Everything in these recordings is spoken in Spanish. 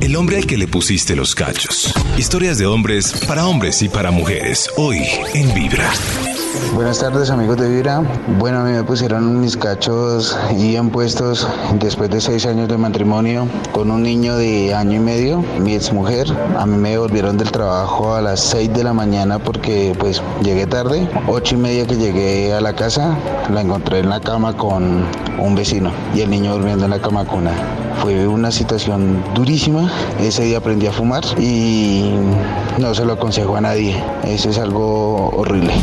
El hombre al que le pusiste los cachos. Historias de hombres para hombres y para mujeres. Hoy en Vibra. Buenas tardes amigos de Vibra. Bueno, a mí me pusieron mis cachos y han puestos después de seis años de matrimonio con un niño de año y medio, mi ex mujer. A mí me volvieron del trabajo a las seis de la mañana porque pues llegué tarde. Ocho y media que llegué a la casa, la encontré en la cama con un vecino y el niño durmiendo en la cama cuna. Fue una situación durísima. Ese día aprendí a fumar y no se lo aconsejo a nadie. Eso es algo horrible.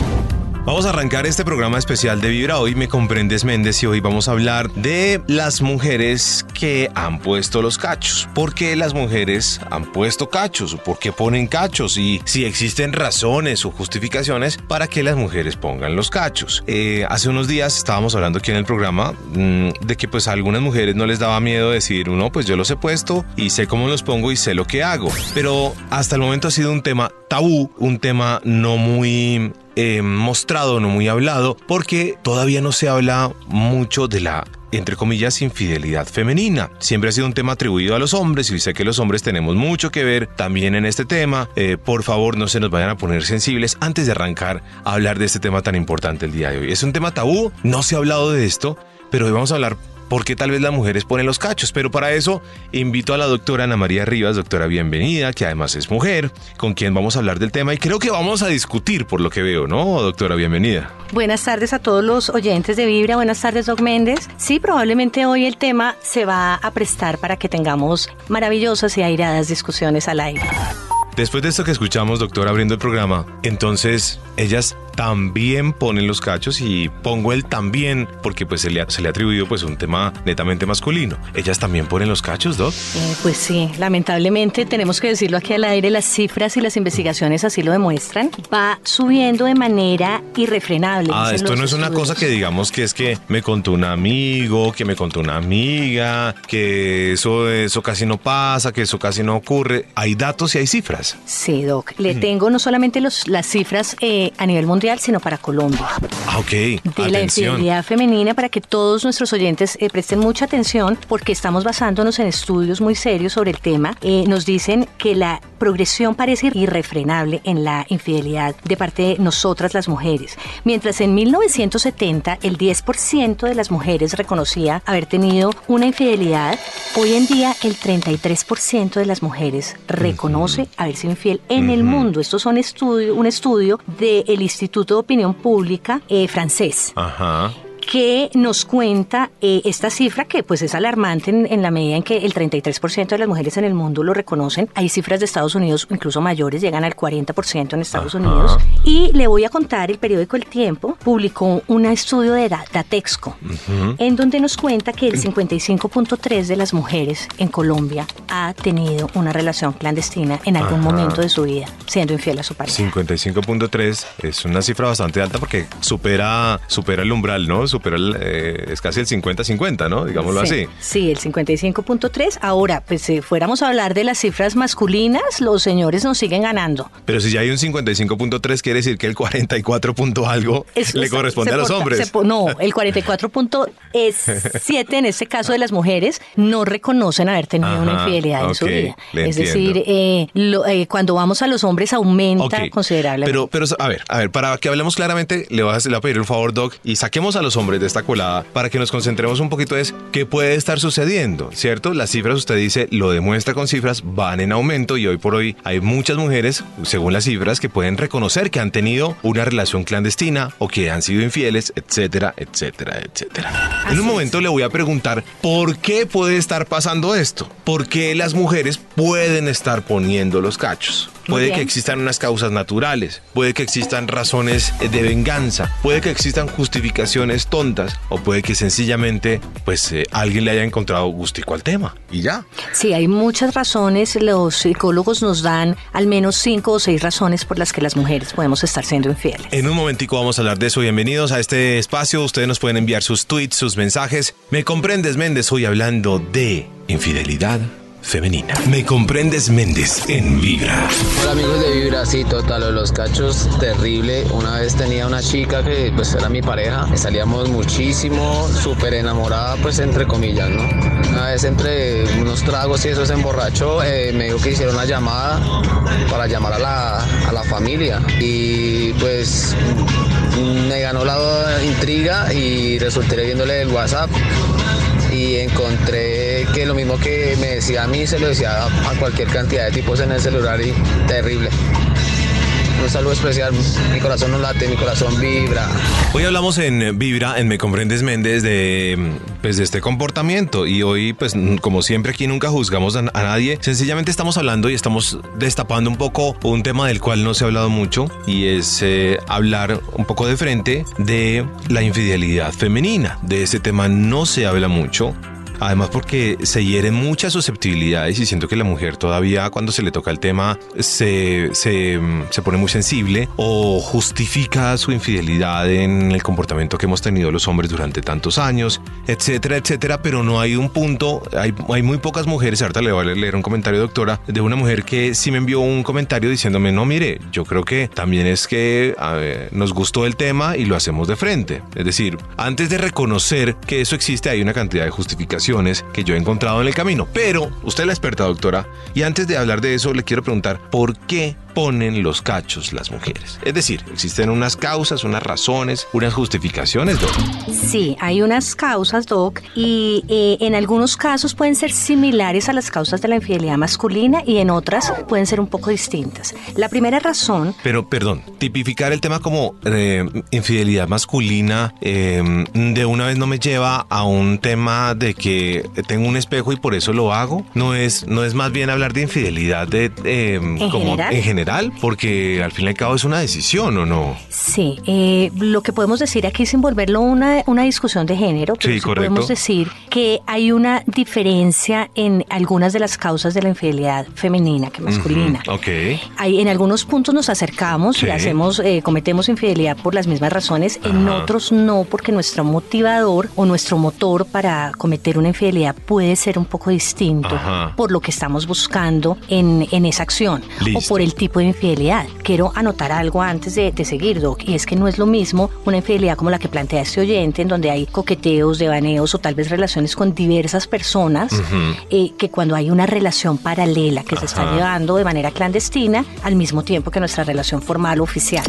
Vamos a arrancar este programa especial de Vibra. Hoy me comprendes Méndez y hoy vamos a hablar de las mujeres que han puesto los cachos. ¿Por qué las mujeres han puesto cachos? ¿Por qué ponen cachos? Y si existen razones o justificaciones para que las mujeres pongan los cachos. Eh, hace unos días estábamos hablando aquí en el programa mmm, de que pues a algunas mujeres no les daba miedo decir, no, pues yo los he puesto y sé cómo los pongo y sé lo que hago. Pero hasta el momento ha sido un tema tabú, un tema no muy eh, mostrado, no muy hablado, porque todavía no se habla mucho de la entre comillas, infidelidad femenina. Siempre ha sido un tema atribuido a los hombres y sé que los hombres tenemos mucho que ver también en este tema. Eh, por favor, no se nos vayan a poner sensibles antes de arrancar a hablar de este tema tan importante el día de hoy. Es un tema tabú, no se ha hablado de esto, pero hoy vamos a hablar porque tal vez las mujeres ponen los cachos. Pero para eso invito a la doctora Ana María Rivas, doctora bienvenida, que además es mujer, con quien vamos a hablar del tema y creo que vamos a discutir por lo que veo, ¿no? Doctora, bienvenida. Buenas tardes a todos los oyentes de Vibra, buenas tardes Doc Méndez. Sí, probablemente hoy el tema se va a prestar para que tengamos maravillosas y airadas discusiones al aire. Después de esto que escuchamos, doctor, abriendo el programa, entonces ellas también ponen los cachos y pongo el también porque pues se le ha, se le ha atribuido pues un tema netamente masculino. ¿Ellas también ponen los cachos, Doc? Eh, pues sí, lamentablemente tenemos que decirlo aquí al aire, las cifras y las investigaciones así lo demuestran. Va subiendo de manera irrefrenable. Ah, esto no es una cosa que digamos que es que me contó un amigo, que me contó una amiga, que eso, eso casi no pasa, que eso casi no ocurre. Hay datos y hay cifras. Sí, Doc. Le tengo no solamente los, las cifras eh, a nivel mundial, sino para Colombia. Ah, ok. De atención. la infidelidad femenina para que todos nuestros oyentes eh, presten mucha atención porque estamos basándonos en estudios muy serios sobre el tema. Eh, nos dicen que la progresión parece irrefrenable en la infidelidad de parte de nosotras las mujeres. Mientras en 1970 el 10% de las mujeres reconocía haber tenido una infidelidad, hoy en día el 33% de las mujeres reconoce haber infiel en el mundo. Estos son estudio, un estudio del Instituto de Opinión Pública eh, francés. Ajá que nos cuenta eh, esta cifra que pues es alarmante en, en, la medida en que el 33% de las mujeres en el mundo lo reconocen. Hay cifras de Estados Unidos incluso mayores, llegan al 40% en Estados Ajá. Unidos. Y le voy a contar, el periódico El Tiempo publicó un estudio de Da- Datexco Ujú. en donde nos cuenta que el 55.3 de las mujeres en Colombia ha tenido una relación clandestina en algún Ajá. momento de su vida, siendo infiel a su pareja. 55.3 es una cifra bastante alta porque supera, supera el umbral, ¿no? Supera el, eh, es casi el 50-50, ¿no? Digámoslo sí, así. Sí, el 55.3. Ahora, pues si fuéramos a hablar de las cifras masculinas, los señores nos siguen ganando. Pero si ya hay un 55.3, quiere decir que el 44 punto algo Es- le corresponde se a los porta- hombres. se no, el 44.7 en este caso de las mujeres no reconocen haber tenido una infidelidad en su vida. Es entiendo. decir, eh, lo- eh, cuando vamos a los hombres aumenta considerablemente. Pero, pero, a ver, a ver, para que hablemos claramente, le le voy a pedir un favor, Doc, y saquemos a los hombres de esta colada para que nos concentremos un poquito es qué puede estar sucediendo, ¿cierto? Las cifras, usted dice, lo demuestra con cifras, van en aumento y hoy por hoy hay muchas mujeres, según las cifras, que pueden reconocer que han tenido una relación clandestina o que han sido infieles, etcétera, etcétera, etcétera. en un es. momento le voy a preguntar, ¿por qué puede estar pasando esto? ¿Por qué las mujeres pueden estar poniendo los cachos? Puede que existan unas causas naturales, puede que existan razones de venganza, puede que existan justificaciones tontas o puede que sencillamente pues eh, alguien le haya encontrado gustico al tema y ya. Sí, hay muchas razones. Los psicólogos nos dan al menos cinco o seis razones por las que las mujeres podemos estar siendo infieles. En un momentico vamos a hablar de eso. Bienvenidos a este espacio. Ustedes nos pueden enviar sus tweets, sus mensajes. Me comprendes, Méndez, hoy hablando de infidelidad femenina. Me comprendes Méndez en Vibra. Hola amigos de Vibra, sí, total, los cachos, terrible. Una vez tenía una chica que pues era mi pareja, salíamos muchísimo, súper enamorada, pues entre comillas, ¿no? Una vez entre unos tragos y eso se emborrachó, eh, me dijo que hiciera una llamada para llamar a la, a la familia y pues me ganó la intriga y resulté viéndole el WhatsApp encontré que lo mismo que me decía a mí se lo decía a cualquier cantidad de tipos en el celular y terrible. Un saludo especial, mi corazón no late, mi corazón vibra. Hoy hablamos en Vibra, en Me Comprendes Méndez, de, pues, de este comportamiento. Y hoy, pues como siempre aquí nunca juzgamos a, nadie. Sencillamente estamos hablando y estamos destapando un poco un tema del cual no se ha hablado mucho. Y es eh, hablar un poco de frente de la infidelidad femenina. De ese tema no se habla mucho. Además porque se hieren muchas susceptibilidades y siento que la mujer todavía cuando se le toca el tema se, se, se, pone muy sensible o justifica su infidelidad en el comportamiento que hemos tenido los hombres durante tantos años, etcétera, etcétera, pero no hay un punto, hay, hay muy pocas mujeres, ahorita le voy a leer un comentario doctora, de una mujer que sí me envió un comentario diciéndome, no, mire, yo creo que también es que ver, nos gustó el tema y lo hacemos de frente. Es decir, antes de reconocer que eso existe hay una cantidad de justificación que yo he encontrado en el camino. Pero usted es la experta, doctora, y antes de hablar de eso le quiero preguntar, ¿por qué ponen los cachos las mujeres? Es decir, ¿existen unas causas, unas razones, unas justificaciones, Doc? Sí, hay unas causas, Doc, y eh, en algunos casos pueden ser similares a las causas de la infidelidad masculina y en otras pueden ser un poco distintas. La primera razón... Pero, perdón, tipificar el tema como eh, infidelidad masculina eh, de una vez no me lleva a un tema de que tengo un espejo y por eso lo hago. No es, no es más bien hablar de infidelidad de, ¿En como general? en general porque al fin y al cabo es una decisión, ¿o no? Sí, eh, lo que podemos decir aquí sin volverlo una, una discusión de género, pero sí, sí podemos decir que hay una diferencia en algunas de las causas de la infidelidad femenina que masculina. Uh -huh. Ok. Hay, en algunos puntos nos acercamos sí. y hacemos, eh, cometemos infidelidad por las mismas razones, Ajá. en otros no, porque nuestro motivador o nuestro motor para cometer una infidelidad puede ser un poco distinto Ajá. por lo que estamos buscando en, en esa acción Listo. o por el tipo de infidelidad. Quiero anotar algo antes de, de, seguir, Doc, y es que no es lo mismo una infidelidad como la que plantea este oyente, en donde hay coqueteos, devaneos o tal vez relaciones con diversas personas, Uh -huh. eh, que cuando hay una relación paralela que se está llevando de manera clandestina al mismo tiempo que nuestra relación formal o oficial.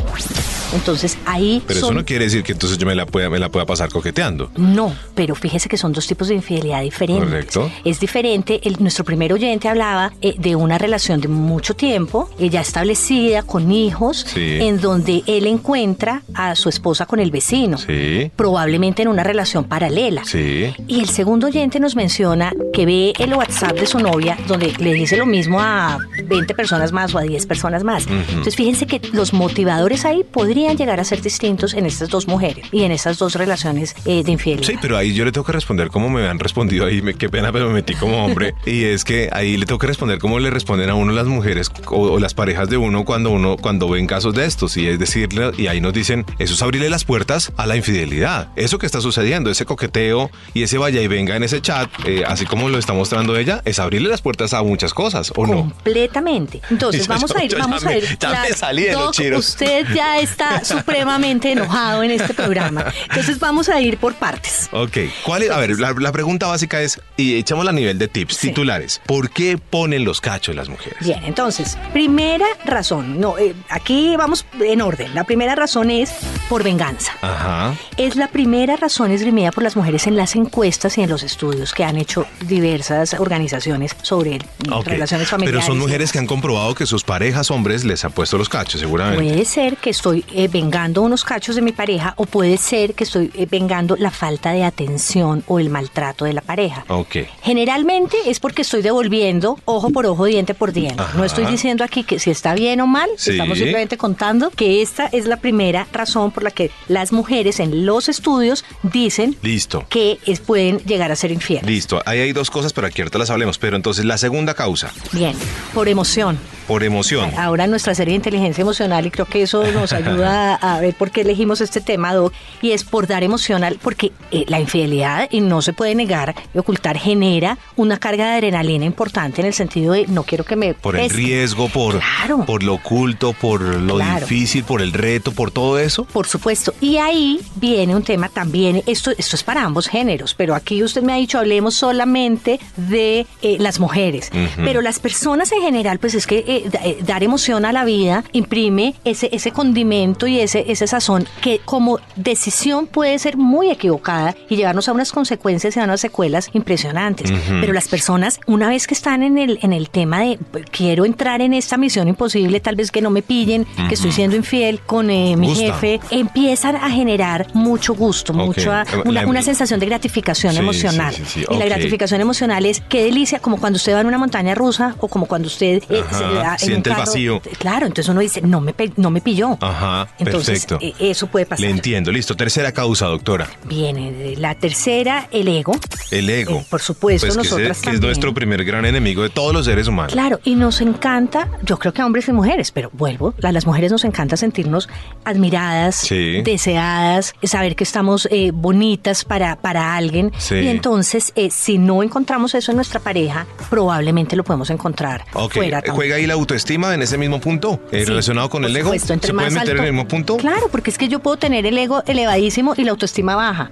Entonces ahí... Pero son- eso no quiere decir que entonces yo me la pueda, me la pueda pasar coqueteando. No, pero fíjese que son dos tipos de infidelidad diferentes. Correcto. Es diferente. El, nuestro primer oyente hablaba eh, de una relación de mucho tiempo, ya establecida, con hijos, Sí. en donde él encuentra a su esposa con el vecino. Sí. Probablemente en una relación paralela. Sí. Y el segundo oyente nos menciona que ve el WhatsApp de su novia donde le dice lo mismo a 20 personas más o a 10 personas más. Entonces fíjense que los motivadores ahí podrían llegar a ser distintos en estas dos mujeres y en estas dos relaciones eh, de infidelidad. Sí, pero ahí yo le tengo que responder como me han respondido ahí, me, qué pena, pero me metí como hombre. y es que ahí le tengo que responder como le responden a uno las mujeres o, o las parejas de uno cuando uno cuando ven casos de estos. Y es decirle, y ahí nos dicen, eso es abrirle las puertas a la infidelidad. Eso que está sucediendo, ese coqueteo y ese vaya y venga en ese chat, eh, así como lo está mostrando ella, es abrirle las puertas a muchas cosas, ¿o no? Completamente. Entonces, Yo- vamos yo- a ir, vamos a ir. ya me salí de los Doc, chiros. Usted ya está supremamente enojado en este programa. Entonces, vamos a ir por partes. Ok, ¿cuál es? A ver, la, la pregunta básica es, y echémosla a nivel de tips Sí. titulares. ¿Por qué ponen los cachos las mujeres? Bien, entonces, primera razón. No, eh, aquí vamos en orden. La primera razón es por venganza. Ajá. Es la primera razón esgrimida por las mujeres en las encuestas y en los estudios que han hecho diversas organizaciones sobre relaciones familiares. Pero son mujeres que han comprobado que sus parejas hombres les han puesto los cachos, seguramente. Puede ser que estoy eh, vengando unos cachos de mi pareja o puede ser que estoy eh, vengando la falta de atención o el maltrato de la pareja. Ok. Generalmente es porque estoy devolviendo ojo por ojo, diente por diente. Ajá. No estoy diciendo aquí que si está bien o mal, Sí. estamos simplemente contando que esta es la primera razón por la que las mujeres en los estudios dicen Listo. que es- pueden llegar a ser infieles. Listo. Ahí hay dos cosas, pero aquí ahorita las hablemos. Pero entonces, la segunda causa. Bien, por emoción. Por emoción. Ahora nuestra serie de inteligencia emocional y creo que eso nos ayuda a ver por qué elegimos este tema, Doc, y es por dar emocional, porque eh, la infidelidad, y no se puede negar y ocultar, genera una carga de adrenalina importante en el sentido de no quiero que me... Por el riesgo, por, Claro. por lo oculto, por lo Claro. difícil, por el reto, por todo eso. Por supuesto. Y ahí viene un tema también, esto, esto es para ambos géneros, pero aquí usted me ha dicho, hablemos solamente de eh, las mujeres. Pero las personas en general, pues es que eh, eh, dar emoción a la vida imprime ese, ese condimento y ese, ese sazón que como decisión puede ser muy equivocada y llevarnos a unas consecuencias y a unas secuelas impresionantes. Pero las personas, una vez que están en el, en el tema de quiero entrar en esta misión imposible, tal vez que no me pillen, que estoy siendo infiel con eh, mi Gusta. jefe, empiezan a generar mucho gusto, Ok. mucha, Eh, una, la- una sensación de gratificación Sí, emocional. sí, sí, Y la ok. gratificación emocional es qué delicia, como cuando usted va en una montaña rusa o como cuando usted eh, se da en siente el vacío. Claro, entonces uno dice, no me, no me pilló. Ajá, Entonces, perfecto. eh, eso puede pasar. Le entiendo, listo. Tercera causa, doctora. Viene la tercera, el ego. El ego. Eh, por supuesto, Pues que, nosotras que es también. nuestro primer gran enemigo de todos los seres humanos. Claro, y nos encanta, yo creo que a hombres y mujeres, pero vuelvo, a las mujeres nos encanta sentirnos admiradas, Sí. deseadas, saber que estamos eh, bonitas para, para alguien. Sí. Y entonces, eh, si no encontramos eso en nuestra pareja, probablemente lo podemos encontrar fuera también. ¿juega ahí la autoestima en ese mismo punto? eh, Sí, ¿Relacionado con el ego? supuesto, ¿Se puede más meter en el mismo punto? Claro, porque es que yo puedo tener el ego elevadísimo y la autoestima baja,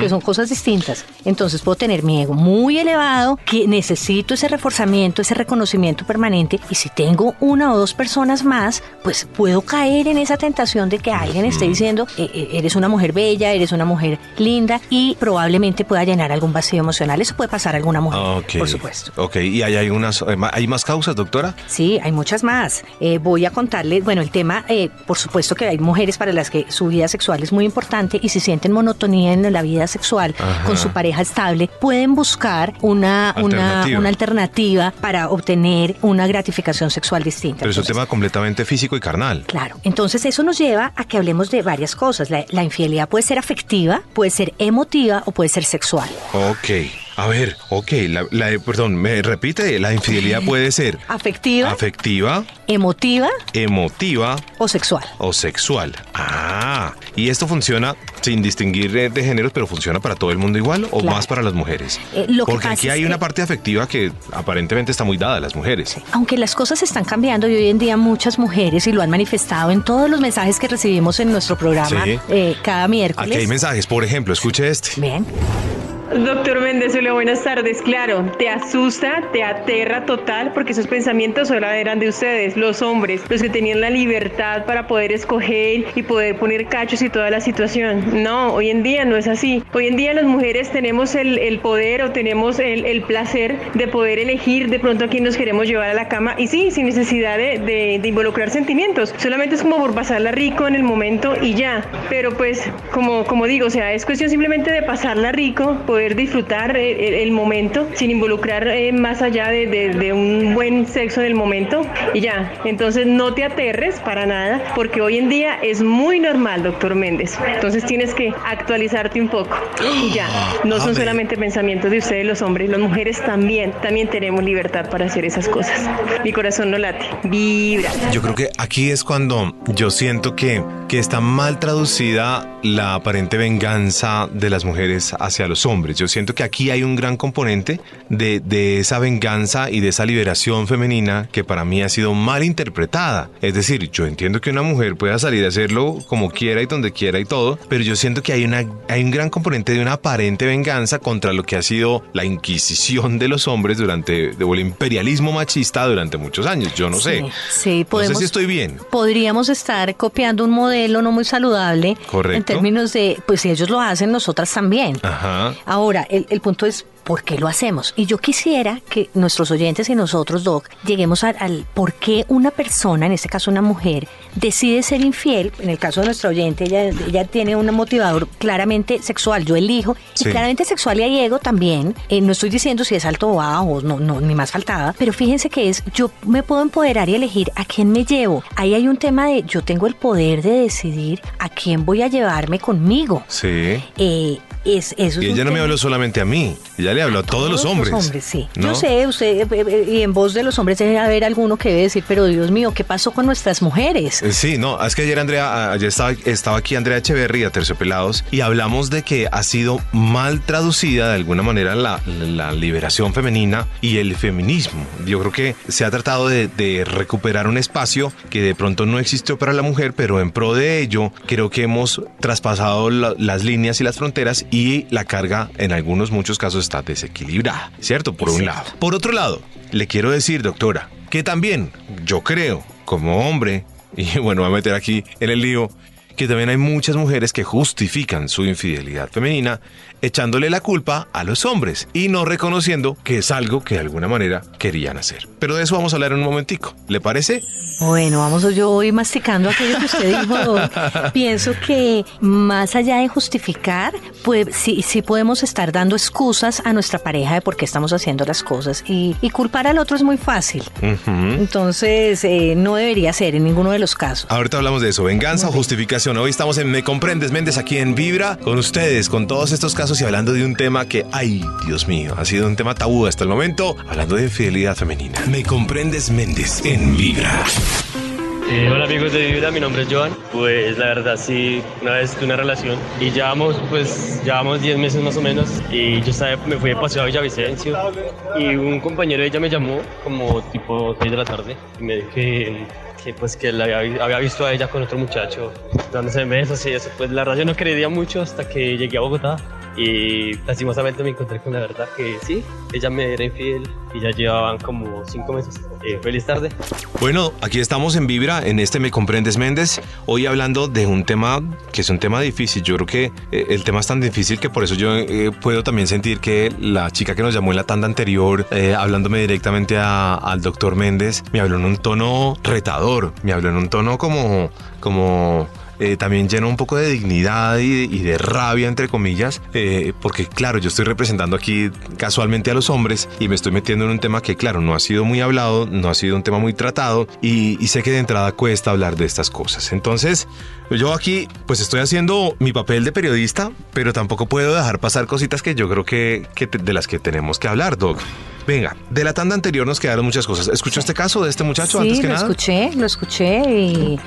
que son cosas distintas. Entonces puedo tener mi ego muy elevado, que necesito ese reforzamiento, ese reconocimiento permanente, y si tengo una o dos personas más, pues puedo caer en esa tentación de que alguien esté diciendo, "Eh, eh, eres una mujer bella, eres una mujer linda, y probablemente pueda llenar algún vacío emocional. Eso puede pasar a alguna mujer, Ok. por supuesto. Ok, ¿y hay, hay, unas, hay más causas, doctora? Sí, hay muchas más. Eh, voy a contarles, bueno, el tema, eh, por supuesto que hay mujeres para las que su vida sexual es muy importante y si sienten monotonía en la vida sexual Ajá. con su pareja estable, pueden buscar una, Alternativa. una alternativa para obtener una gratificación sexual distinta. Pero es un tema completamente físico y carnal. Claro, entonces eso nos lleva a que hablemos de varias cosas. La, la infidelidad puede ser afectiva, puede ser emotiva o puede ser sexual. Ok, a ver, ok, la, la- perdón, me repite, la infidelidad puede ser Afectiva, afectiva, emotiva emotiva o sexual. o sexual. Ah, y esto funciona sin distinguir eh, de géneros, pero funciona para todo el mundo igual o Claro. más para las mujeres. Eh, lo que Porque pasa aquí hay que- una parte afectiva que aparentemente está muy dada a las mujeres. Aunque las cosas están cambiando y hoy en día muchas mujeres, y lo han manifestado en todos los mensajes que recibimos en nuestro programa Sí. eh, cada Aquí miércoles. hay mensajes, por ejemplo, escuche este. Bien. Doctor Méndez, hola, buenas tardes. Claro, te asusta, te aterra total, porque esos pensamientos solo eran de ustedes, los hombres, los que tenían la libertad para poder escoger y poder poner cachos y toda la situación. No, hoy en día no es así. Hoy en día las mujeres tenemos el, el poder o tenemos el, el placer de poder elegir de pronto a quién nos queremos llevar a la cama y sí, sin necesidad de, de- involucrar sentimientos. Solamente es como por pasarla rico en el momento y ya. Pero pues, como, como digo, o sea, es cuestión simplemente de pasarla rico, poder disfrutar eh, el, el momento sin involucrar eh, más allá de, de- de un buen sexo en el momento y ya. Entonces no te aterres para nada porque hoy en día es muy normal, doctor Méndez. Entonces tienes que actualizarte un poco y ya. No son Amén. solamente pensamientos de ustedes los hombres, las mujeres también, también tenemos libertad para hacer esas cosas. Mi corazón no late, vibra. Yo creo que aquí es cuando yo siento que, que está mal traducida la aparente venganza de las mujeres hacia los hombres. Yo siento que aquí hay un gran componente de, de esa venganza y de esa liberación femenina que para mí ha sido mal interpretada. Es decir, yo entiendo que una mujer pueda salir a hacerlo como quiera y donde quiera y todo, pero yo siento que hay, una, hay un gran componente de una aparente venganza contra lo que ha sido la inquisición de los hombres durante, o el imperialismo machista durante muchos años. Yo no sé. Sí, sí, No podemos. sé si estoy bien. Podríamos estar copiando un modelo no muy saludable. Correcto. En términos de, pues si ellos lo hacen, nosotras también. Ajá. Ahora, el, el punto es, ¿por qué lo hacemos? Y yo quisiera que nuestros oyentes y nosotros, Doc, lleguemos al por qué una persona, en este caso una mujer, decide ser infiel. En el caso de nuestra oyente, ella, ella tiene un motivador claramente sexual. Yo elijo. Sí. Y claramente sexual y hay ego también. Eh, no estoy diciendo si es alto o bajo, no, no, ni más faltaba. Pero fíjense que es, yo me puedo empoderar y elegir a quién me llevo. Ahí hay un tema de, yo tengo el poder de decidir a quién voy a llevarme conmigo. Sí. Eh, es, eso es Y ella no me habló solamente a mí, ella le habló a todos los hombres. sí. ¿no? Yo sé, usted, eh, eh, y en voz de los hombres debe haber alguno que debe decir, pero Dios mío, ¿qué pasó con nuestras mujeres? Eh, Sí, no, es que ayer Andrea, ayer estaba, estaba aquí Andrea Echeverría, Terciopelados, y hablamos de que ha sido mal traducida de alguna manera la, la liberación femenina y el feminismo. Yo creo que se ha tratado de, de recuperar un espacio que de pronto no existió para la mujer, pero en pro de ello creo que hemos traspasado la- las líneas y las fronteras y la carga en algunos, muchos casos está desequilibrada, ¿cierto? Por Es un cierto. lado. Por otro lado, le quiero decir, doctora, que también yo creo, como hombre, y bueno, voy a meter aquí en el lío, que también hay muchas mujeres que justifican su infidelidad femenina echándole la culpa a los hombres y no reconociendo que es algo que de alguna manera querían hacer. Pero de eso vamos a hablar en un momentico. ¿Le parece? Bueno, vamos, yo voy masticando aquello que usted dijo. Pienso que más allá de justificar, pues sí, sí podemos estar dando excusas a nuestra pareja de por qué estamos haciendo las cosas. Y, y culpar al otro es muy fácil. Entonces, eh, no debería ser en ninguno de los casos. Ahorita hablamos de eso, venganza o justificación. Hoy estamos en Me Comprendes Méndez aquí en Vibra con ustedes, con todos estos casos y hablando de un tema que, ay, Dios mío, ha sido un tema tabú hasta el momento, hablando de infidelidad femenina. Me Comprendes Méndez en Vibra. Eh, hola amigos de Vibra, mi nombre es Joan. Pues la verdad sí, una vez tuve una relación y llevamos pues llevamos 10 meses más o menos y yo estaba, me fui de paseo a Villavicencio y un compañero de ella me llamó como tipo 6 de la tarde y me dijo que, que, pues que la había, había visto a ella con otro muchacho dándose besos y eso. Pues la verdad yo no creía mucho hasta que llegué a Bogotá y lastimosamente me encontré con la verdad que sí, ella me era infiel y ya llevaban como 5 meses. Eh, feliz tarde. Bueno, aquí estamos en Vibra, en este Me Comprendes Méndez, hoy hablando de un tema que es un tema difícil. Yo creo que eh, el tema es tan difícil que por eso yo eh, puedo también sentir que la chica que nos llamó en la tanda anterior, hablándome directamente a- al doctor Méndez, me habló en un tono retador, me habló en un tono como, como eh, también lleno un poco de dignidad y, y de rabia, entre comillas, eh, porque claro, yo estoy representando aquí casualmente a los hombres y me estoy metiendo en un tema que claro, no ha sido muy hablado, no ha sido un tema muy tratado y, y sé que de entrada cuesta hablar de estas cosas. Entonces, yo aquí pues estoy haciendo mi papel de periodista, pero tampoco puedo dejar pasar cositas que yo creo que, que de las que tenemos que hablar, Doc. Venga, de la tanda anterior nos quedaron muchas cosas. ¿Escuchó este caso de este muchacho Sí, antes que lo nada? escuché, lo escuché y,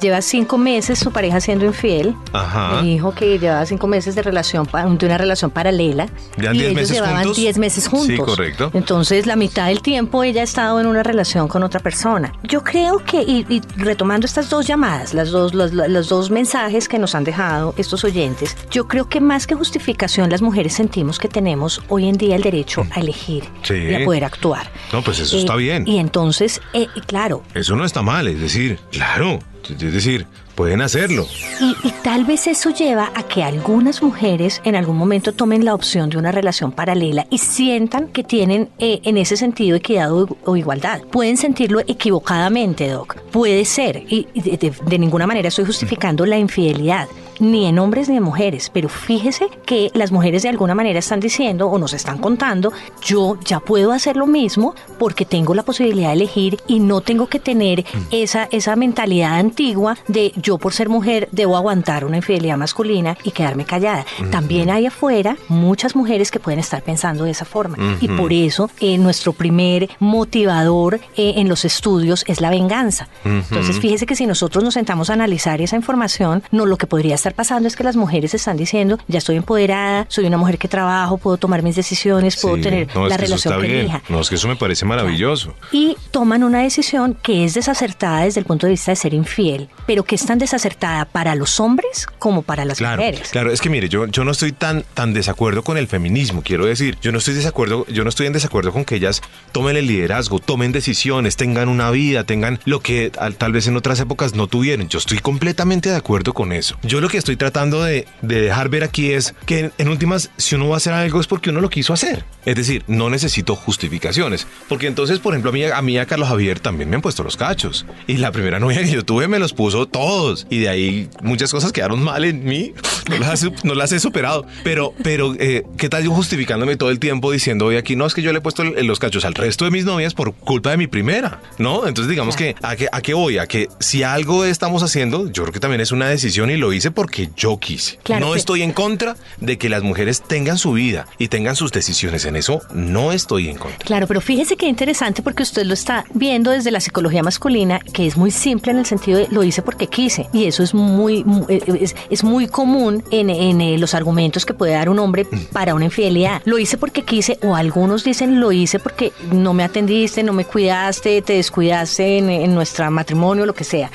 lleva cinco meses su pareja siendo infiel. Ajá. Me dijo que llevaba cinco meses de relación de una relación paralela. ¿Llevan y 10 ellos meses llevaban juntos? 10 meses juntos. Sí, correcto. Entonces, la mitad del tiempo ella ha estado en una relación con otra persona. Yo creo que, y, y retomando estas dos llamadas, las dos, los, los dos mensajes que nos han dejado estos oyentes, yo creo que más que justificación, las mujeres sentimos que tenemos hoy en día el derecho a elegir. Sí. y a poder actuar. No, pues eso Eh, está bien. Y entonces, eh, claro, Eso no está mal, es decir, claro, es decir, pueden hacerlo. Y, y tal vez eso lleva a que algunas mujeres en algún momento tomen la opción de una relación paralela y sientan que tienen eh, en ese sentido equidad o, o igualdad. Pueden sentirlo equivocadamente, Doc. Puede ser. Y, y de, de- de ninguna manera estoy justificando la infidelidad. Ni en hombres ni en mujeres, pero fíjese que las mujeres de alguna manera están diciendo o nos están contando, yo ya puedo hacer lo mismo porque tengo la posibilidad de elegir y no tengo que tener esa, esa mentalidad antigua de yo por ser mujer debo aguantar una infidelidad masculina y quedarme callada. También hay afuera muchas mujeres que pueden estar pensando de esa forma y por eso eh, nuestro primer motivador eh, en los estudios es la venganza. Entonces fíjese que si nosotros nos sentamos a analizar esa información, no lo que podría estar pasando es que las mujeres están diciendo, ya estoy empoderada, soy una mujer que trabajo, puedo tomar mis decisiones, puedo Sí, tener no, la que relación que elija No, es que eso me parece maravilloso. y toman una decisión que es desacertada desde el punto de vista de ser infiel, pero que es tan desacertada para los hombres como para las Claro, mujeres. claro, es que mire, yo, yo no estoy tan, tan desacuerdo con el feminismo, quiero decir, yo no estoy desacuerdo, yo no estoy en desacuerdo con que ellas tomen el liderazgo, tomen decisiones, tengan una vida, tengan lo que tal, tal vez en otras épocas no tuvieron. Yo estoy completamente de acuerdo con eso. Yo lo que estoy tratando de, de dejar ver aquí es que en, en últimas, si uno va a hacer algo es porque uno lo quiso hacer. Es decir, no necesito justificaciones. Porque entonces, por ejemplo, a mí, a mí a Carlos Javier también me han puesto los cachos. Y la primera novia que yo tuve me los puso todos. Y de ahí muchas cosas quedaron mal en mí. No las, he- no las he superado. Pero, pero eh, ¿qué tal yo justificándome todo el tiempo diciendo hoy aquí? No, es que yo le he puesto los cachos al resto de mis novias por culpa de mi primera. ¿No? Entonces digamos que ¿a, qué, ¿a qué voy? A que si algo estamos haciendo, yo creo que también es una decisión y lo hice porque yo quise. Claro no que- estoy en contra de que las mujeres tengan su vida y tengan sus decisiones. En eso no estoy en contra. Claro, pero fíjese qué interesante porque usted lo está viendo desde la psicología masculina, que es muy simple en el sentido de lo hice porque quise. Y eso es muy, mu- eh, es, es muy común en, en, eh, los argumentos que puede dar un hombre para una infidelidad. Lo hice porque quise, o algunos dicen lo hice porque no me atendiste, no me cuidaste, te descuidaste en, en nuestro matrimonio, lo que sea.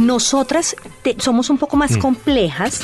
Nosotras te- somos un poco más complejas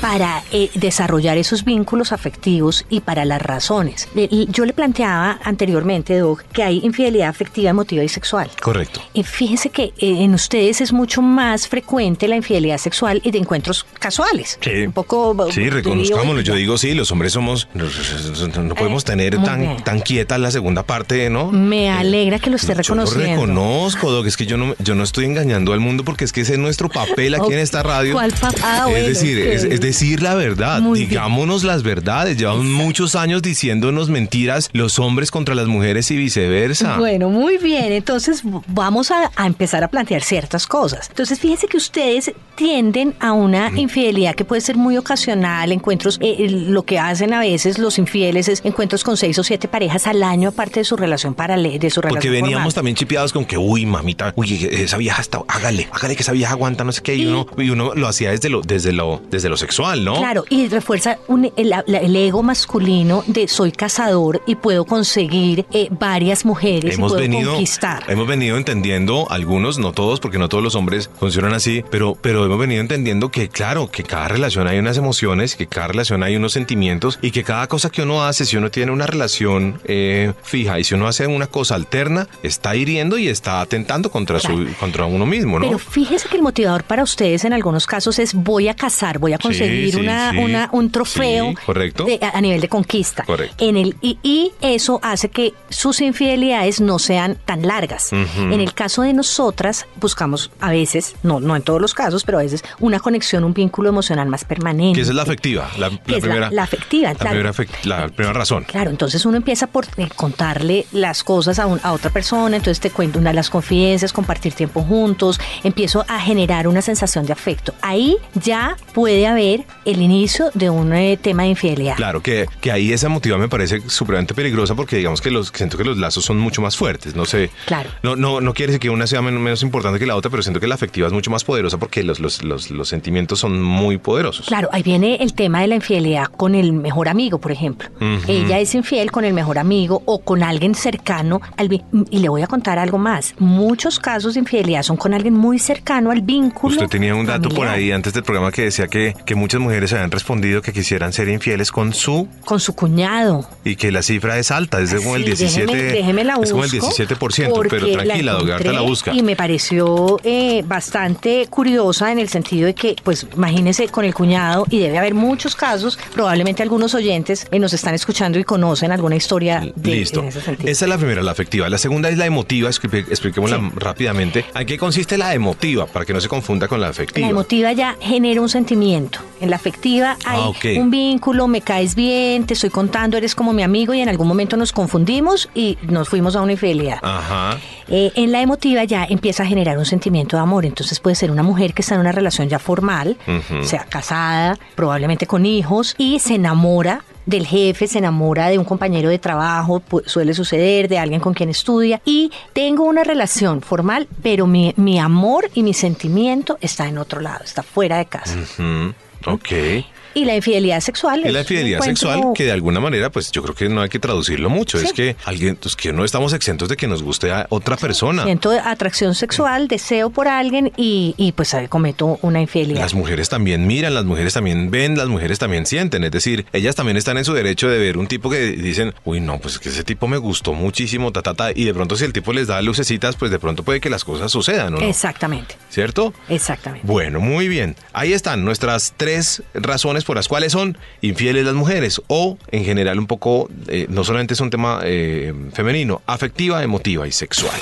para eh, desarrollar esos vínculos afectivos y para las razones. Y Yo le planteaba anteriormente, Doc, que hay infidelidad afectiva, emotiva y sexual. Correcto. Eh, fíjense que eh, en ustedes es mucho más frecuente la infidelidad sexual y de encuentros casuales. Sí. Un poco. Sí, reconozcámoslo. Yo digo, sí, los hombres somos. No podemos Eh, tener tan, bien. tan quieta la segunda parte, ¿no? Me Eh, alegra que lo esté Yo lo reconociendo. reconozco, Doc. Es que yo no, yo no estoy engañando al mundo porque es que ese es nuestro papel aquí en esta radio. ¿Cuál pa- Ah, bueno, es decir, es, ok. es decir la verdad. Muy bien. Digámonos las verdades. Llevamos muchos años diciéndonos mentiras los hombres contra las mujeres y viceversa. Bueno, muy bien. Entonces vamos a, a empezar a plantear ciertas cosas. Entonces fíjense que ustedes tienden a una infidelidad que puede ser muy ocasional, encuentros, eh, eh, lo que hacen a veces los infieles es encuentros con seis o siete parejas al año aparte de su relación paralel, de su relación Porque veníamos formal. también chipeados con que, uy, mamita, uy, esa vieja está, hágale, hágale que esa vieja aguanta, no sé qué, y, Y- uno, y uno lo hacía desde lo, desde lo, desde lo sexual, ¿no? Claro, y refuerza un- el, ego masculino de soy cazador y puedo conseguir eh, varias mujeres Hemos y puedo venido, conquistar. hemos venido entendiendo, algunos, no todos, porque no todos los hombres funcionan así, pero, pero hemos venido entendiendo que, claro, que cada relación hay unas emociones, que cada relación hay unos sentimientos y que cada cosa que uno hace, si uno tiene una relación eh, fija y si uno hace una cosa alterna, está hiriendo y está atentando contra, su, contra uno mismo, ¿no? Pero fíjese que el motivador para ustedes en algunos casos es voy a cazar, voy a conseguir sí, una, sí. una- un trofeo Sí, correcto. de- a, a nivel de conquista. Correcto. En el, y, y eso hace que sus infidelidades no sean tan largas. En el caso de nosotras, buscamos a veces, no, no en todos los casos, pero a veces una conexión, un vínculo emocional más permanente. que esa es la afectiva, la, es la- primera, la afectiva, la claro. primera, afect- la primera razón. Claro, entonces uno empieza por eh, contarle las cosas a, un- a otra persona, entonces te cuento una de las confidencias, compartir tiempo juntos, empiezo a generar una sensación de afecto. Ahí ya puede haber el inicio de un eh, tema de infidelidad. Claro, que, que ahí esa motiva me parece supremamente peligrosa porque digamos que los siento que los lazos son mucho más fuertes, no sé. Claro. No, no, no quiere decir que una sea men- menos importante que la otra, pero siento que la afectiva es mucho más poderosa porque los, los, los, los sentimientos son muy poderosos. Claro, ahí viene el tema de la infidelidad con el mejor amigo, por ejemplo. Ella es infiel con el mejor amigo o con alguien cercano al y le voy a contar algo más. Muchos casos de infidelidad son con alguien muy cercano al vínculo. Usted tenía un dato por ahí antes del programa que decía que, que muchas mujeres habían respondido que quisieran ser infieles con su Con su cuñado. y que la cifra es alta, es de como el Sí, 17, déjeme, déjeme la es como el busco, 17%, porque pero tranquila, Doc, ahorita la busca. Y me pareció eh, bastante curiosa en el sentido de que, pues, imagínese con el cuñado, y debe haber muchos casos, probablemente algunos oyentes eh, nos están escuchando y conocen alguna historia de, Listo. en ese sentido. Esa es la primera, la afectiva. La segunda es la emotiva, expli- expliquémosla Sí. rápidamente. ¿En qué consiste la emotiva? Para que no se confunda con la afectiva. La emotiva ya genera un sentimiento. En la afectiva hay Ah, ok. un vínculo, me caes bien, te estoy contando, eres como mi amigo y en algún momento nos confundimos y nos fuimos a una infidelidad. Ajá. Eh, en la emotiva ya empieza a generar un sentimiento de amor. Entonces puede ser una mujer que está en una relación ya formal, Ujú. sea casada, probablemente con hijos, y se enamora del jefe, se enamora de un compañero de trabajo, suele suceder, de alguien con quien estudia, y tengo una relación formal, pero mi, mi amor y mi sentimiento está en otro lado, está fuera de casa. Ujú. Ok. Y la infidelidad sexual Y la infidelidad sexual, que de alguna manera, pues yo creo que no hay que traducirlo mucho. Sí. Es que alguien, pues que no estamos exentos de que nos guste a otra persona. Siento atracción sexual, deseo por alguien y, y pues eh, cometo una infidelidad. Las mujeres también miran, las mujeres también ven, las mujeres también sienten. Es decir, ellas también están en su derecho de ver un tipo que dicen, uy, no, pues que ese tipo me gustó muchísimo, ta, ta, ta. Y de pronto, si el tipo les da lucecitas, pues de pronto puede que las cosas sucedan, ¿o no? Exactamente, ¿Cierto? exactamente. Bueno, muy bien. Ahí están nuestras tres razones por las cuales son infieles las mujeres o en general un poco, eh, no solamente es un tema eh, femenino, afectiva, emotiva y sexual.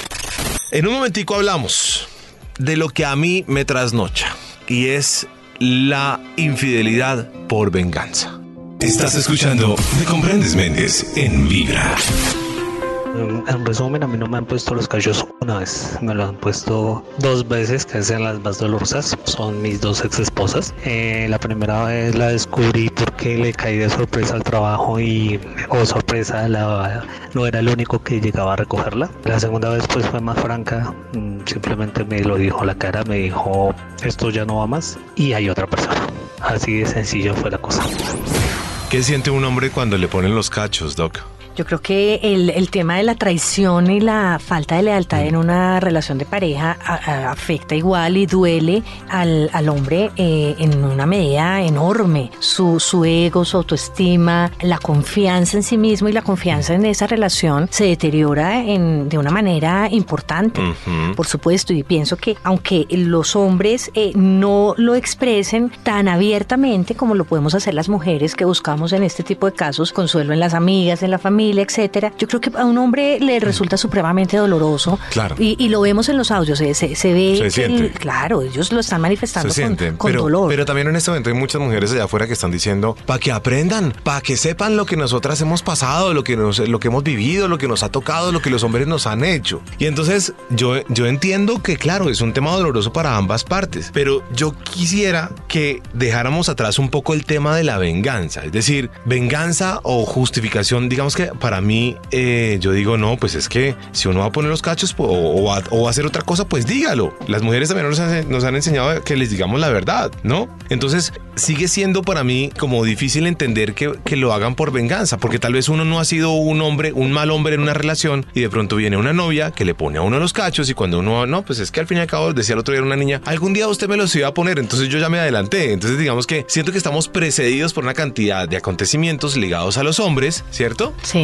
En un momentico hablamos de lo que a mí me trasnocha y es la infidelidad por venganza. Estás escuchando Me Comprendes Méndez en Vibra. En resumen, a mí no me han puesto los cachos una vez, me lo han puesto dos veces, que sean las más dolorosas. Son mis dos ex esposas. Eh, la primera vez la descubrí porque le caí de sorpresa al trabajo y, oh sorpresa, la, no era el único que llegaba a recogerla. La segunda vez pues fue más franca, mm, simplemente me lo dijo la cara, me dijo esto ya no va más y hay otra persona. Así de sencillo fue la cosa. ¿Qué siente un hombre cuando le ponen los cachos, Doc? Yo creo que el, el, tema de la traición y la falta de lealtad en una relación de pareja a, a, afecta igual y duele al, al hombre eh, en una medida enorme. Su, su ego, su autoestima, la confianza en sí mismo y la confianza en esa relación se deteriora en, de una manera importante, uh -huh. por supuesto. Y pienso que aunque los hombres eh, no lo expresen tan abiertamente como lo podemos hacer las mujeres que buscamos en este tipo de casos consuelo en las amigas, en la familia, etcétera. Yo creo que a un hombre le resulta supremamente doloroso. Claro. Y, y lo vemos en los audios, se, se, se ve. Se que siente. claro, ellos lo están manifestando Se con, con pero, dolor. pero también en este momento hay muchas mujeres allá afuera que están diciendo para que aprendan, para que sepan lo que nosotras hemos pasado, lo que nos, lo que hemos vivido, lo que nos ha tocado, lo que los hombres nos han hecho. Y entonces yo, yo entiendo que claro es un tema doloroso para ambas partes, pero yo quisiera que dejáramos atrás un poco el tema de la venganza, es decir, venganza o justificación, digamos que para mí eh, yo digo no, pues es que si uno va a poner los cachos o, o va, o va a hacer otra cosa, pues dígalo. Las mujeres también nos han, nos han enseñado que les digamos la verdad, ¿no? Entonces sigue siendo para mí como difícil entender que, que lo hagan por venganza, porque tal vez uno no ha sido un hombre, un mal hombre en una relación y de pronto viene una novia que le pone a uno los cachos y cuando uno, no, pues es que al fin y al cabo decía el otro día una niña, algún día usted me los iba a poner, entonces yo ya me adelanté. Entonces digamos que siento que estamos precedidos por una cantidad de acontecimientos ligados a los hombres, ¿cierto? Sí.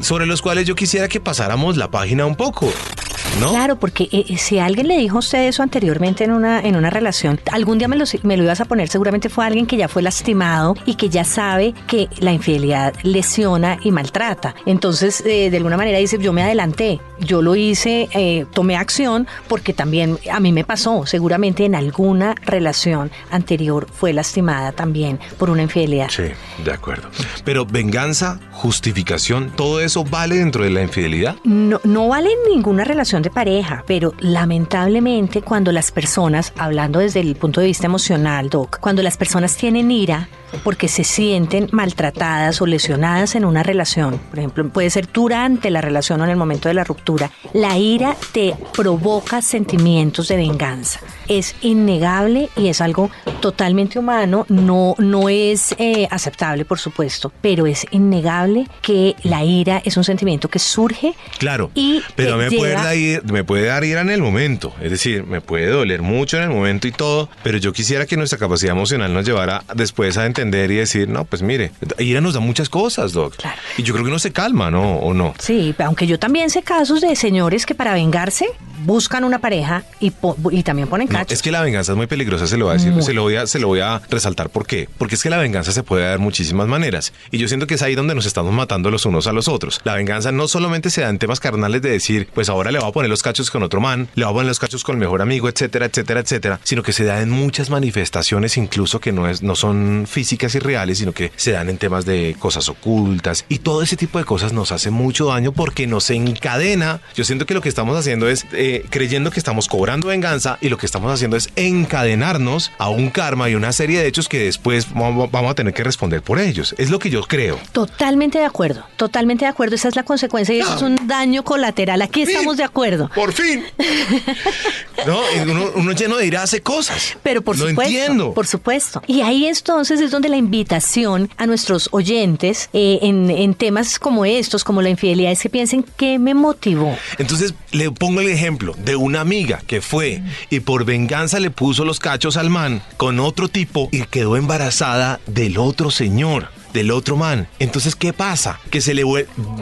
Sobre los cuales yo quisiera que pasáramos la página un poco. ¿No? Claro, porque eh, si alguien le dijo a usted eso anteriormente en una, en una relación, algún día me lo, me lo ibas a poner, seguramente fue alguien que ya fue lastimado y que ya sabe que la infidelidad lesiona y maltrata. Entonces, eh, de alguna manera dice, yo me adelanté, yo lo hice, eh, tomé acción porque también a mí me pasó, seguramente en alguna relación anterior fue lastimada también por una infidelidad. Sí, de acuerdo. Pero venganza, justificación, ¿todo eso vale dentro de la infidelidad? No, no vale en ninguna relación de pareja, pero lamentablemente cuando las personas, hablando desde el punto de vista emocional, Doc, cuando las personas tienen ira porque se sienten maltratadas o lesionadas en una relación, por ejemplo, puede ser durante la relación o en el momento de la ruptura, la ira te provoca sentimientos de venganza. Es innegable y es algo totalmente humano, no, no es eh, aceptable, por supuesto, pero es innegable que la ira es un sentimiento que surge Claro, y pero me puede, dar me puede dar ira en el momento. Es decir, me puede doler mucho en el momento y todo, pero yo quisiera que nuestra capacidad emocional nos llevara después a entender y decir, no, pues mire, ira nos da muchas cosas, Doc. Claro. Y yo creo que uno se calma, ¿no? ¿O no? Sí, aunque yo también sé casos de señores que para vengarse buscan una pareja y, po- y también ponen No, cachos. es que la venganza es muy peligrosa, se lo voy a decir, Muy. se lo voy a, se lo voy a resaltar. ¿Por qué? Porque es que la venganza se puede dar de muchísimas maneras. Y yo siento que es ahí donde nos estamos matando los unos a los otros. La venganza no solamente se da en temas carnales de decir, pues ahora le voy a poner los cachos con otro man, le voy a poner los cachos con el mejor amigo, etcétera, etcétera, etcétera, sino que se da en muchas manifestaciones, incluso que no, es, no son físicas y reales, sino que se dan en temas de cosas ocultas. Y todo ese tipo de cosas nos hace mucho daño porque nos encadena. Yo siento que lo que estamos haciendo es eh, creyendo que estamos cobrando venganza y lo que estamos haciendo es encadenarnos a un karma y una serie de hechos que después vamos a tener que responder por ellos. Es lo que yo creo. Totalmente de acuerdo, totalmente de acuerdo. Esa es la consecuencia y eso es un daño colateral. Aquí estamos de acuerdo. Por fin. no, uno, uno lleno de ira hace cosas. Pero por no supuesto, entiendo. por supuesto. Y ahí entonces es donde la invitación a nuestros oyentes eh, en, en temas como estos, como la infidelidad, es que piensen qué me motivó. Entonces le pongo el ejemplo de una amiga que fue y por venganza le puso los cachos al man con otro tipo y quedó embarazada del otro señor. Del otro man. Entonces, ¿qué pasa? Que se le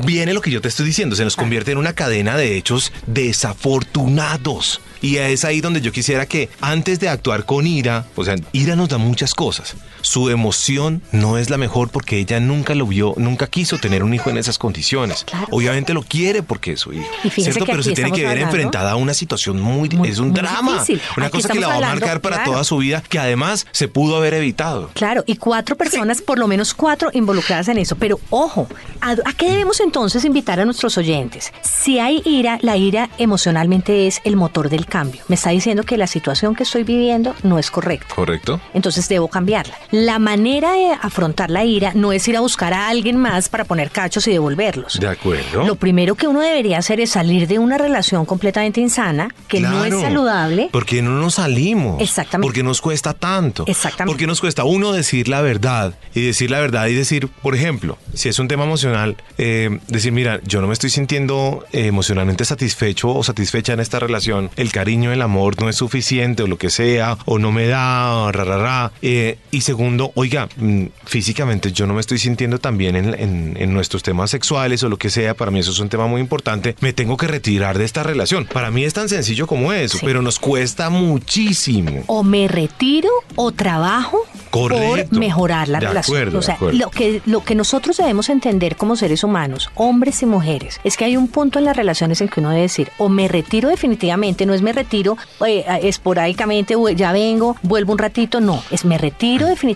viene lo que yo te estoy diciendo, se nos convierte en una cadena de hechos desafortunados. Y es ahí donde yo quisiera que antes de actuar con ira, o sea, ira nos da muchas cosas. Su emoción no es la mejor porque ella nunca lo vio, nunca quiso tener un hijo en esas condiciones. Claro. Obviamente lo quiere porque es su hijo. ¿Cierto? Pero se tiene que ver hablando- enfrentada a una situación muy, Muy- es un muy drama. difícil. Una Aquí cosa que la va a marcar para claro. toda su vida, que además se pudo haber evitado. Claro, y cuatro personas, por lo menos cuatro cuatro involucradas en eso. Pero ojo, ¿a, qué debemos entonces invitar a nuestros oyentes? Si hay ira, la ira emocionalmente es el motor del cambio. Me está diciendo que la situación que estoy viviendo no es correcta. Correcto. Entonces debo cambiarla. La manera de afrontar la ira no es ir a buscar a alguien más para poner cachos y devolverlos. De acuerdo. Lo primero que uno debería hacer es salir de una relación completamente insana, que no es saludable. Porque no nos salimos. Exactamente. Porque nos cuesta tanto. Exactamente. Porque nos cuesta uno decir la verdad y decir la verdad y decir, por ejemplo, si es un tema emocional, eh, decir, mira, yo no me estoy sintiendo eh, emocionalmente satisfecho o satisfecha en esta relación, el cariño, el amor no es suficiente o lo que sea, o no me da, ra, ra, ra. Eh, y segundo, oiga, mm, físicamente yo no me estoy sintiendo tan bien en, en, nuestros temas sexuales o lo que sea, para mí eso es un tema muy importante, me tengo que retirar de esta relación. Para mí es tan sencillo como eso, pero nos cuesta muchísimo. O me retiro o trabajo por mejorar la relación. o sea, lo que, lo que nosotros debemos entender como seres humanos, hombres y mujeres, es que hay un punto en las relaciones en que uno debe decir, o me retiro definitivamente, no es me retiro eh, esporádicamente, ya vengo, vuelvo un ratito, no, es me retiro definitivamente,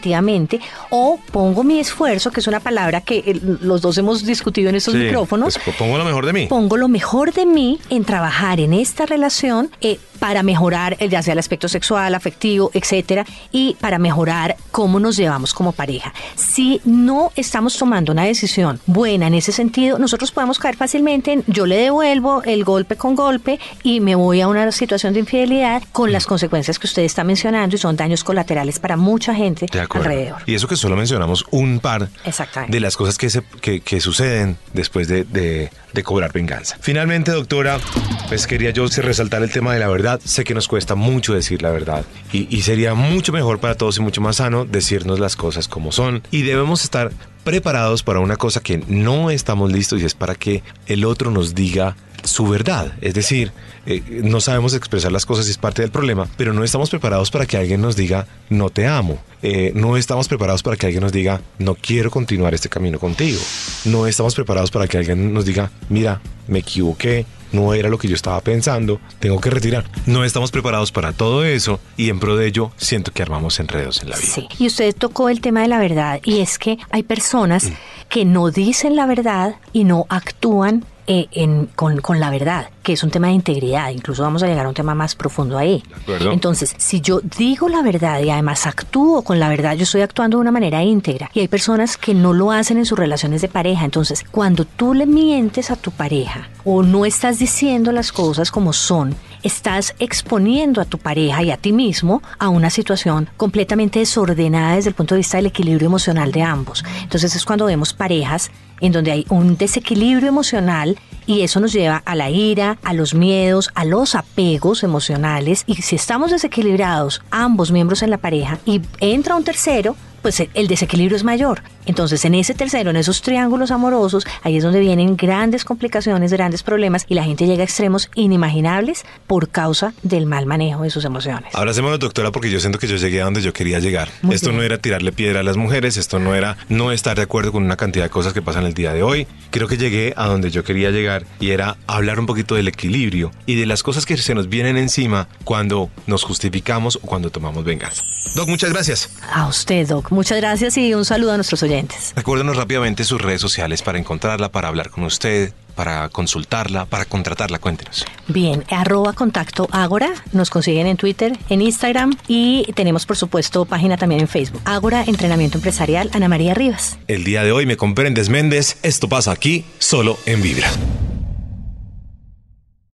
o pongo mi esfuerzo, que es una palabra que eh, los dos hemos discutido en estos micrófonos. Pues, pongo lo mejor de mí. Pongo lo mejor de mí en trabajar en esta relación eh, para mejorar, ya sea el aspecto sexual, afectivo, etcétera, y para mejorar cómo nos llevamos como pareja. Si no estamos tomando una decisión buena en ese sentido, nosotros podemos caer fácilmente en yo le devuelvo el golpe con golpe y me voy a una situación de infidelidad con las consecuencias que usted está mencionando y son daños colaterales para mucha gente alrededor. Y eso que solo mencionamos un par de las cosas que, se, que, suceden después de, de, de cobrar venganza. Finalmente, doctora, pues quería yo resaltar el tema de la verdad. Sé que nos cuesta mucho decir la verdad y, y sería mucho mejor para todos y mucho más sano decirnos las cosas como son. Y debemos estar preparados para una cosa que no estamos listos y es para que el otro nos diga su verdad. Es decir, eh, no sabemos expresar las cosas y es parte del problema, pero no estamos preparados para que alguien nos diga no te amo. Eh, no estamos preparados para que alguien nos diga no quiero continuar este camino contigo. No estamos preparados para que alguien nos diga mira, me equivoqué, no era lo que yo estaba pensando, tengo que retirar. No estamos preparados para todo eso y en pro de ello siento que armamos enredos en la vida. Sí, y usted tocó el tema de la verdad y es que hay personas mm. que no dicen la verdad y no actúan eh, en, con, con, la verdad, que es un tema de integridad. Incluso vamos a llegar a un tema más profundo ahí. Entonces, si yo digo la verdad y además actúo con la verdad, yo estoy actuando de una manera íntegra. Y hay personas que no lo hacen en sus relaciones de pareja. Entonces, cuando tú le mientes a tu pareja o no estás diciendo las cosas como son, estás exponiendo a tu pareja y a ti mismo a una situación completamente desordenada desde el punto de vista del equilibrio emocional de ambos. Entonces es cuando vemos parejas en donde hay un desequilibrio emocional y eso nos lleva a la ira, a los miedos, a los apegos emocionales y si estamos desequilibrados ambos miembros en la pareja y entra un tercero, pues el desequilibrio es mayor. Entonces, en ese tercero, en esos triángulos amorosos, ahí es donde vienen grandes complicaciones, grandes problemas y la gente llega a extremos inimaginables por causa del mal manejo de sus emociones. Ahora hacemos, doctora, porque yo siento que yo llegué a donde yo quería llegar. esto no era tirarle piedra a las mujeres, esto no era no estar de acuerdo con una cantidad de cosas que pasan el día de hoy. Creo que llegué a donde yo quería llegar y era hablar un poquito del equilibrio y de las cosas que se nos vienen encima cuando nos justificamos o cuando tomamos venganza. Doc, muchas gracias. A usted, Doc. Muchas gracias y un saludo a nuestros oyentes. Recuérdenos rápidamente sus redes sociales para encontrarla, para hablar con usted, para consultarla, para contratarla. Cuéntenos. Bien, arroba contacto Ágora. Nos consiguen en Twitter, en Instagram y tenemos, por supuesto, página también en Facebook. Ágora Entrenamiento Empresarial Ana María Rivas. El día de hoy me comprendes, Méndez. Esto pasa aquí, solo en Vibra.